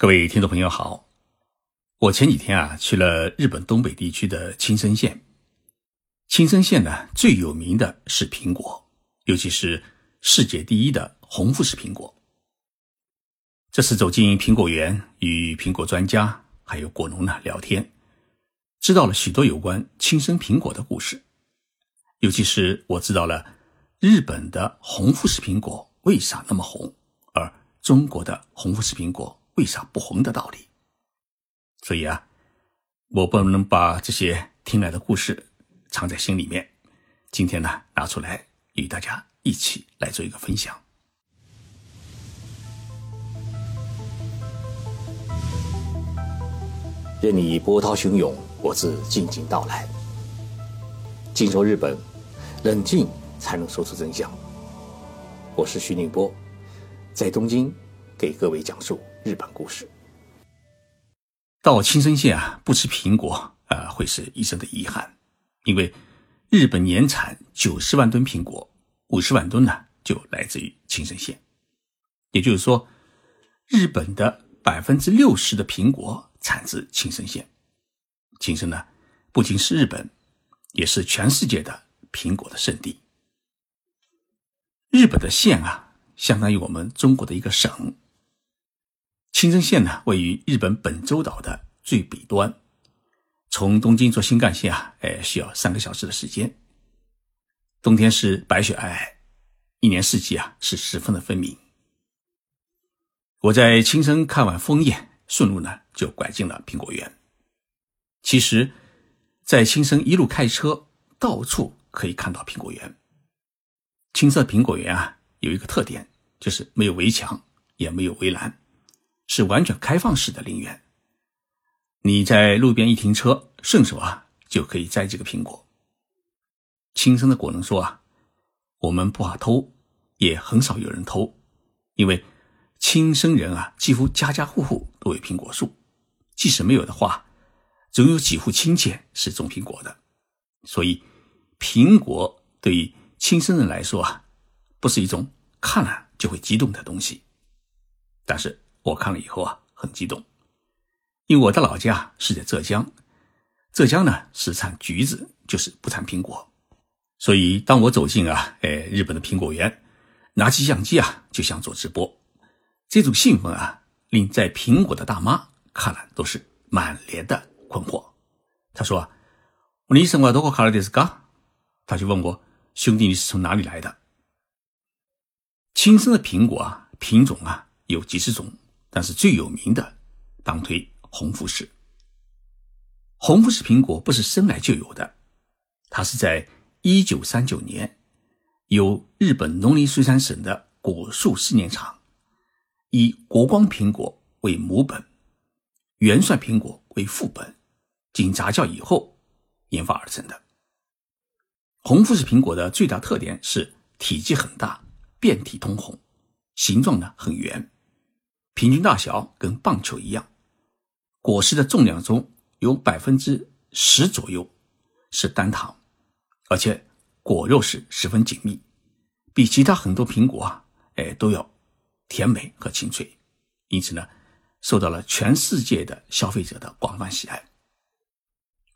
各位听众朋友好，我前几天啊去了日本东北地区的青森县。青森县呢最有名的是苹果，尤其是世界第一的红富士苹果。这次走进苹果园，与苹果专家还有果农呢聊天，知道了许多有关青森苹果的故事。尤其是我知道了日本的红富士苹果为啥那么红，而中国的红富士苹果为啥不红的道理。所以啊，我不能把这些听来的故事藏在心里面，今天呢拿出来与大家一起来做一个分享。任你波涛汹涌，我自静静到来。静说日本，冷静才能说出真相。我是徐宁波，在东京给各位讲述日本故事。到青森县啊，不吃苹果啊，会是一生的遗憾，因为日本年产九十万吨苹果，五十万吨呢就来自于青森县。也就是说，日本的百分之六十的苹果。产自青森县，青森呢，不仅是日本，也是全世界的苹果的圣地。日本的县啊，相当于我们中国的一个省。青森县呢，位于日本本州岛的最北端，从东京坐新干线啊，哎，需要三个小时的时间。冬天是白雪皑皑，一年四季啊，是十分的分明。我在青森看完枫叶。顺路呢，就拐进了苹果园。其实，在青森一路开车，到处可以看到苹果园。青色苹果园啊，有一个特点，就是没有围墙，也没有围栏，是完全开放式的陵园。你在路边一停车，顺手啊就可以摘几个苹果。青森的果农说啊，我们不好偷，也很少有人偷，因为。亲生人啊，几乎家家户户都有苹果树，即使没有的话，总有几户亲戚是种苹果的。所以，苹果对于亲生人来说啊，不是一种看了就会激动的东西。但是我看了以后啊，很激动，因为我的老家是在浙江，浙江呢是产橘子，就是不产苹果。所以，当我走进啊，哎，日本的苹果园，拿起相机啊，就想做直播。这种兴奋啊，令在苹果的大妈看了都是满脸的困惑。他说：“你生我多个卡拉迪斯嘎？”他就问我：“兄弟，你是从哪里来的？”亲生的苹果啊，品种啊有几十种，但是最有名的当推红富士。红富士苹果不是生来就有的，它是在一九三九年由日本农林水产省的果树试验场。以国光苹果为母本，元帅苹果为副本，经杂交以后研发而成的。红富士苹果的最大特点是体积很大，遍体通红，形状呢很圆，平均大小跟棒球一样。果实的重量中有百分之十左右是单糖，而且果肉是十分紧密，比其他很多苹果啊，哎都要。甜美和清脆，因此呢，受到了全世界的消费者的广泛喜爱。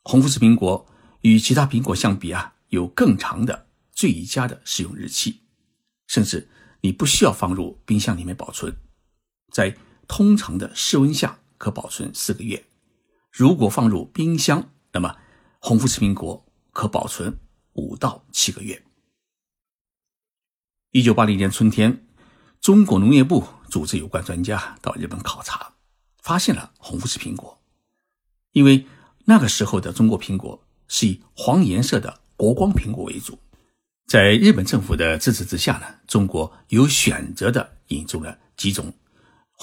红富士苹果与其他苹果相比啊，有更长的最佳的使用日期，甚至你不需要放入冰箱里面保存，在通常的室温下可保存四个月。如果放入冰箱，那么红富士苹果可保存五到七个月。一九八零年春天。中国农业部组织有关专家到日本考察，发现了红富士苹果。因为那个时候的中国苹果是以黄颜色的国光苹果为主，在日本政府的支持之下呢，中国有选择的引入了几种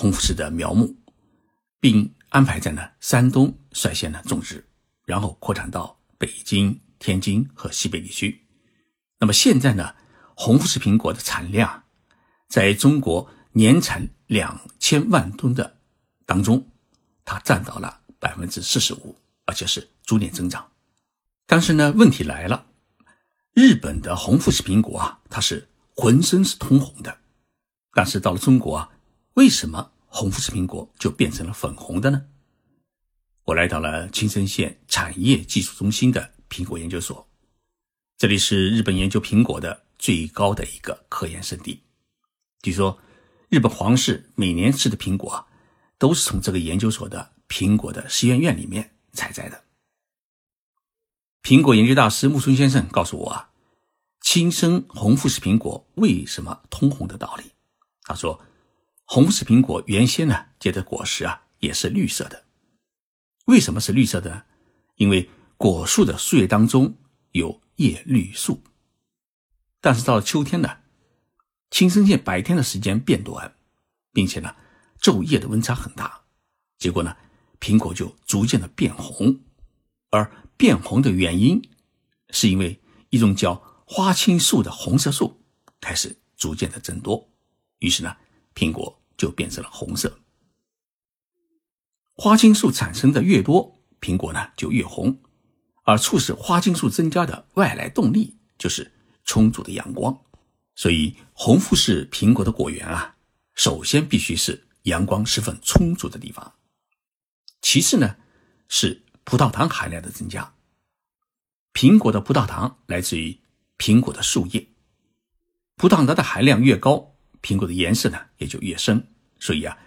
红富士的苗木，并安排在呢山东率先呢种植，然后扩展到北京、天津和西北地区。那么现在呢，红富士苹果的产量。在中国年产两千万吨的当中，它占到了百分之四十五，而且是逐年增长。但是呢，问题来了，日本的红富士苹果啊，它是浑身是通红的，但是到了中国啊，为什么红富士苹果就变成了粉红的呢？我来到了青森县产业技术中心的苹果研究所，这里是日本研究苹果的最高的一个科研圣地。据说，日本皇室每年吃的苹果啊，都是从这个研究所的苹果的实验院里面采摘的。苹果研究大师木村先生告诉我啊，青森红富士苹果为什么通红的道理。他说，红富士苹果原先呢结的果实啊也是绿色的。为什么是绿色的呢？因为果树的树叶当中有叶绿素。但是到了秋天呢，青森县白天的时间变短，并且呢昼夜的温差很大，结果呢苹果就逐渐的变红，而。变红的原因，是因为一种叫花青素的红色素开始逐渐的增多，于是呢，苹果就变成了红色。花青素产生的越多，苹果呢就越红，而促使花青素增加的外来动力就是充足的阳光。所以，红富士苹果的果园啊，首先必须是阳光十分充足的地方，其次呢是。葡萄糖含量的增加，苹果的葡萄糖来自于苹果的树叶，葡萄糖的含量越高，苹果的颜色呢也就越深。所以啊，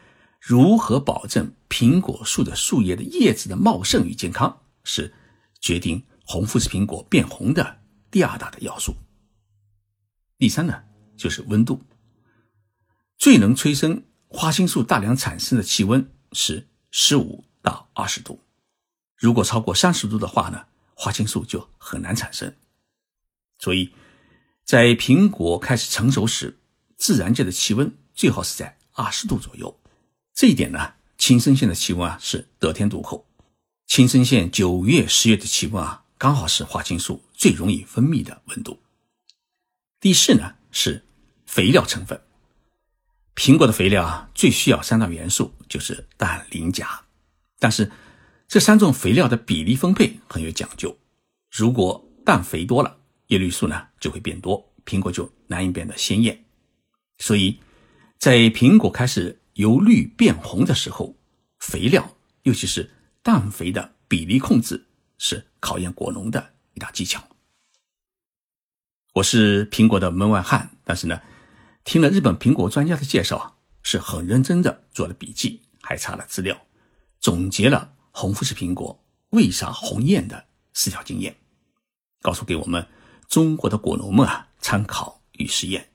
如何保证苹果树的树叶的叶子的茂盛与健康，是决定红富士苹果变红的第二大的要素。第三呢，就是温度，最能催生花青素大量产生的气温是十五到二十度。如果超过三十度的话呢，花青素就很难产生。所以，在苹果开始成熟时，自然界的气温最好是在二十度左右。这一点呢，青森县的气温啊是得天独厚。青森县九月、十月的气温啊，刚好是花青素最容易分泌的温度。第四呢是肥料成分。苹果的肥料啊，最需要三大元素，就是氮、磷、钾，但是。这三种肥料的比例分配很有讲究。如果氮肥多了，叶绿素呢就会变多，苹果就难以变得鲜艳。所以，在苹果开始由绿变红的时候，肥料，尤其是氮肥的比例控制，是考验果农的一大技巧。我是苹果的门外汉，但是呢，听了日本苹果专家的介绍，是很认真的做了笔记，还查了资料，总结了。红富士苹果为啥红艳的四条经验，告诉给我们中国的果农们啊参考与实验。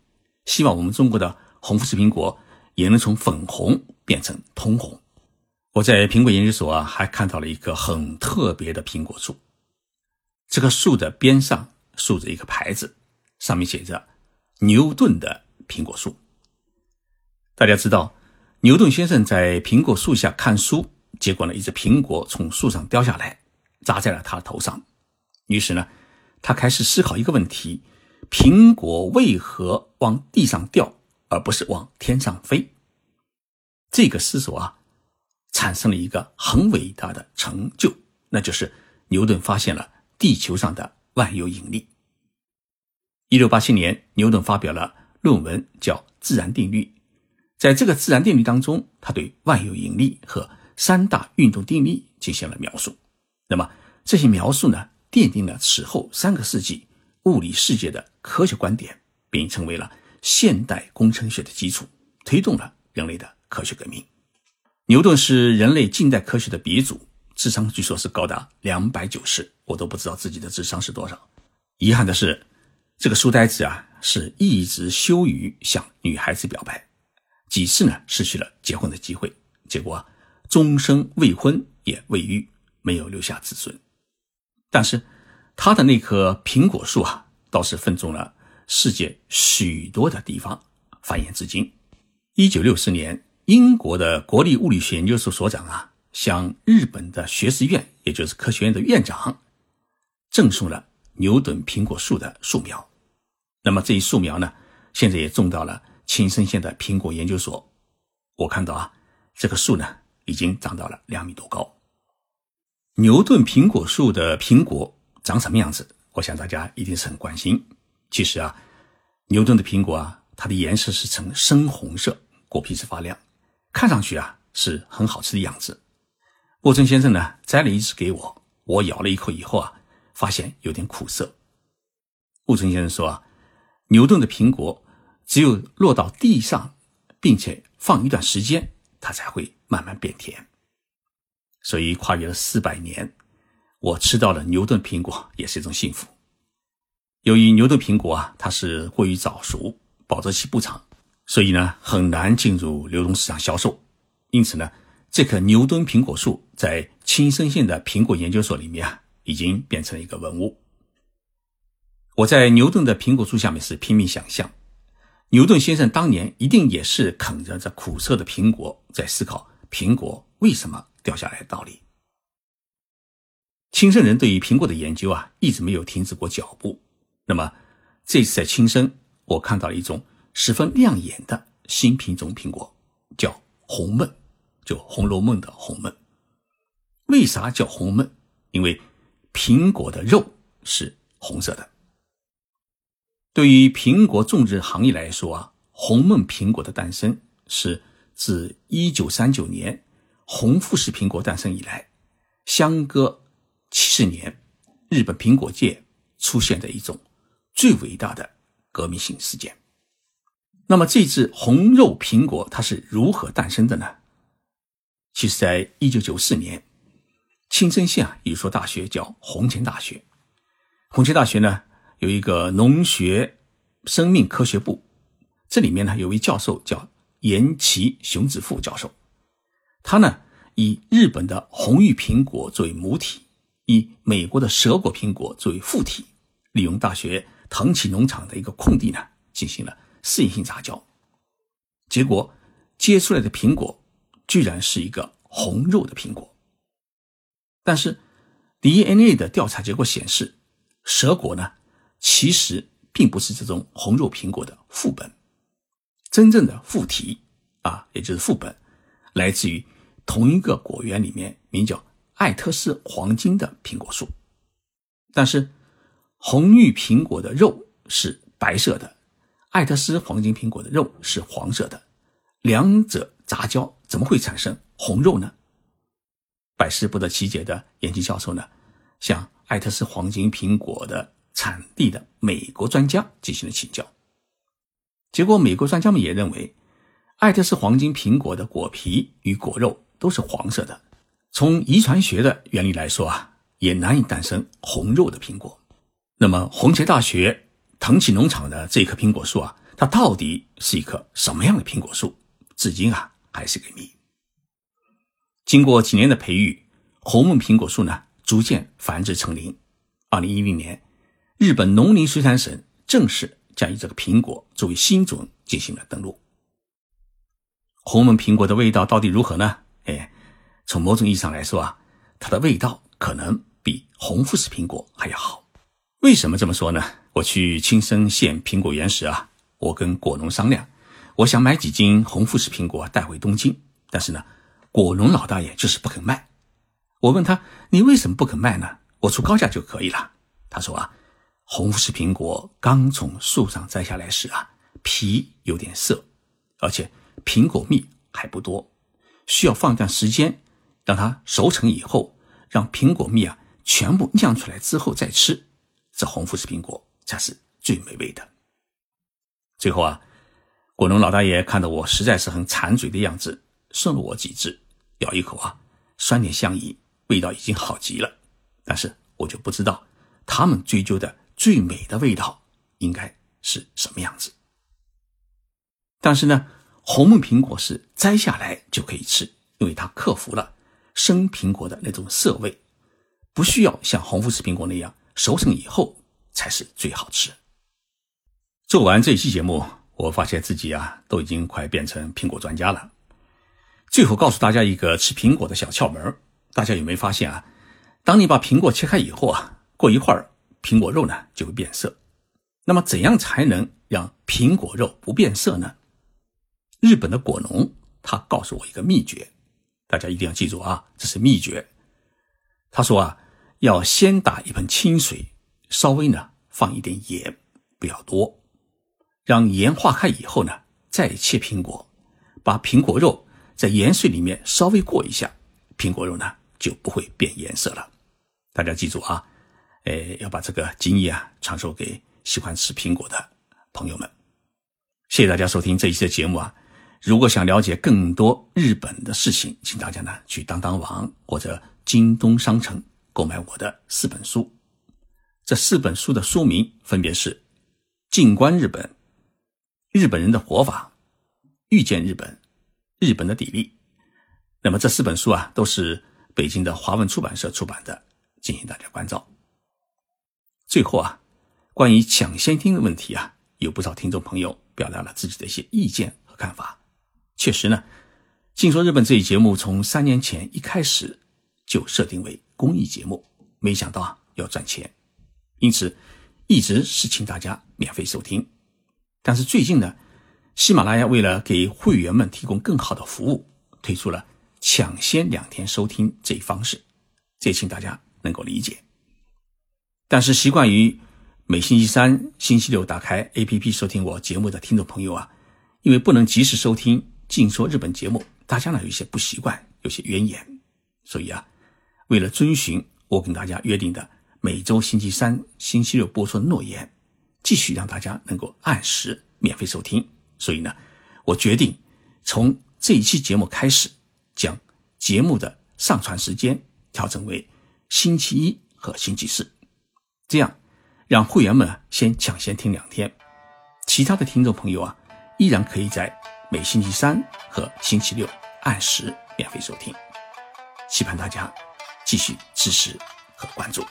希望我们中国的红富士苹果也能从粉红变成通红。我在苹果研究所啊还看到了一棵很特别的苹果树，这棵树的边上竖着一个牌子，上面写着“牛顿的苹果树”。大家知道，牛顿先生在苹果树下看书。结果呢，一只苹果从树上掉下来，砸在了他的头上。于是呢，他开始思考一个问题：苹果为何往地上掉，而不是往天上飞？这个思索啊，产生了一个很伟大的成就，那就是牛顿发现了地球上的万有引力。一六八七年，牛顿发表了论文，叫《自然定律》。在这个自然定律当中，他对万有引力和三大运动定律进行了描述，那么这些描述呢，奠定了此后三个世纪物理世界的科学观点，并成为了现代工程学的基础，推动了人类的科学革命。牛顿是人类近代科学的鼻祖，智商据说是高达两百九十，我都不知道自己的智商是多少。遗憾的是，这个书呆子啊，是一直羞于向女孩子表白，几次呢失去了结婚的机会，结果。终生未婚也未育，没有留下子孙。但是，他的那棵苹果树啊，倒是分中了世界许多的地方，繁衍至今。一九六四年，英国的国立物理学研究所所长啊，向日本的学士院，也就是科学院的院长，赠送了牛顿苹果树的树苗。那么这一树苗呢，现在也种到了青森县的苹果研究所。我看到啊，这棵树呢。已经长到了两米多高。牛顿苹果树的苹果长什么样子？我想大家一定是很关心。其实啊，牛顿的苹果啊，它的颜色是呈深红色，果皮是发亮，看上去啊是很好吃的样子。沃村先生呢摘了一只给我，我咬了一口以后啊，发现有点苦涩。沃村先生说啊，牛顿的苹果只有落到地上，并且放一段时间，它才会慢慢变甜。所以跨越了四百年，我吃到了牛顿苹果也是一种幸福。由于牛顿苹果啊，它是过于早熟，保质期不长，所以呢很难进入流通市场销售。因此呢，这棵牛顿苹果树在青森县的苹果研究所里面啊，已经变成了一个文物。我在牛顿的苹果树下面是拼命想象，牛顿先生当年一定也是啃着这苦涩的苹果，在思考苹果为什么掉下来的道理。青森人对于苹果的研究啊，一直没有停止过脚步。那么，这次在青森，我看到了一种十分亮眼的新品种苹果，叫红梦，就《红楼梦》的红梦。为啥叫红梦？因为苹果的肉是红色的。对于苹果种植行业来说啊，红梦苹果的诞生是自一九三九年红富士苹果诞生以来，相隔七十年，日本苹果界出现的一种。最伟大的革命性事件。那么，这只红肉苹果它是如何诞生的呢？其实，在一九九四年，青森县啊有一所大学叫红前大学。红前大学呢有一个农学生命科学部，这里面呢有位教授叫岩崎雄子富教授，他呢以日本的红玉苹果作为母体，以美国的蛇果苹果作为附体，利用大学。腾起农场的一个空地呢，进行了试验性杂交，结果结出来的苹果居然是一个红肉的苹果。但是 DNA 的调查结果显示，蛇果呢其实并不是这种红肉苹果的副本，真正的副体啊，也就是副本，来自于同一个果园里面名叫艾特斯黄金的苹果树，但是。红玉苹果的肉是白色的，艾特斯黄金苹果的肉是黄色的，两者杂交怎么会产生红肉呢？百思不得其解的延吉教授呢，向艾特斯黄金苹果的产地的美国专家进行了请教，结果美国专家们也认为，艾特斯黄金苹果的果皮与果肉都是黄色的，从遗传学的原理来说啊，也难以诞生红肉的苹果。那么，红旗大学藤崎农场的这棵苹果树啊，它到底是一棵什么样的苹果树？至今啊还是个谜。经过几年的培育，红梦苹果树呢逐渐繁殖成林。二零一零年，日本农林水产省正式将以这个苹果作为新种进行了登录。红梦苹果的味道到底如何呢？哎，从某种意义上来说啊，它的味道可能比红富士苹果还要好。为什么这么说呢？我去青森县苹果园时啊，我跟果农商量，我想买几斤红富士苹果带回东京，但是呢，果农老大爷就是不肯卖。我问他：“你为什么不肯卖呢？我出高价就可以了。”他说：“啊，红富士苹果刚从树上摘下来时啊，皮有点涩，而且苹果蜜还不多，需要放段时间，让它熟成以后，让苹果蜜啊全部酿出来之后再吃。”这红富士苹果才是最美味的。最后啊，果农老大爷看到我实在是很馋嘴的样子，送了我几只，咬一口啊，酸甜相宜，味道已经好极了。但是我就不知道他们追究的最美的味道应该是什么样子。但是呢，红梦苹果是摘下来就可以吃，因为它克服了生苹果的那种涩味，不需要像红富士苹果那样。熟成以后才是最好吃。做完这期节目，我发现自己啊都已经快变成苹果专家了。最后告诉大家一个吃苹果的小窍门大家有没有发现啊？当你把苹果切开以后啊，过一会儿苹果肉呢就会变色。那么怎样才能让苹果肉不变色呢？日本的果农他告诉我一个秘诀，大家一定要记住啊，这是秘诀。他说啊。要先打一盆清水，稍微呢放一点盐，不要多，让盐化开以后呢，再切苹果，把苹果肉在盐水里面稍微过一下，苹果肉呢就不会变颜色了。大家记住啊，哎，要把这个经验啊传授给喜欢吃苹果的朋友们。谢谢大家收听这一期的节目啊！如果想了解更多日本的事情，请大家呢去当当网或者京东商城购买我的四本书。这四本书的书名分别是《静观日本》《日本人的活法》《遇见日本》。日本的砥砺，那么这四本书啊，都是北京的华文出版社出版的，敬请大家关照。最后啊，关于抢先听的问题啊，有不少听众朋友表达了自己的一些意见和看法。确实呢，《静说日本》这一节目从三年前一开始就设定为公益节目，没想到啊要赚钱，因此一直是请大家免费收听。但是最近呢，喜马拉雅为了给会员们提供更好的服务，推出了抢先两天收听这一方式，这请大家能够理解。但是习惯于每星期三、星期六打开 APP 收听我节目的听众朋友啊，因为不能及时收听《静说日本》节目，大家呢有些不习惯，有些怨言，所以啊，为了遵循我跟大家约定的每周星期三、星期六播出的诺言，继续让大家能够按时免费收听。所以呢，我决定从这一期节目开始，将节目的上传时间调整为星期一和星期四，这样让会员们先抢先听两天，其他的听众朋友啊，依然可以在每星期三和星期六按时免费收听。期盼大家继续支持和关注。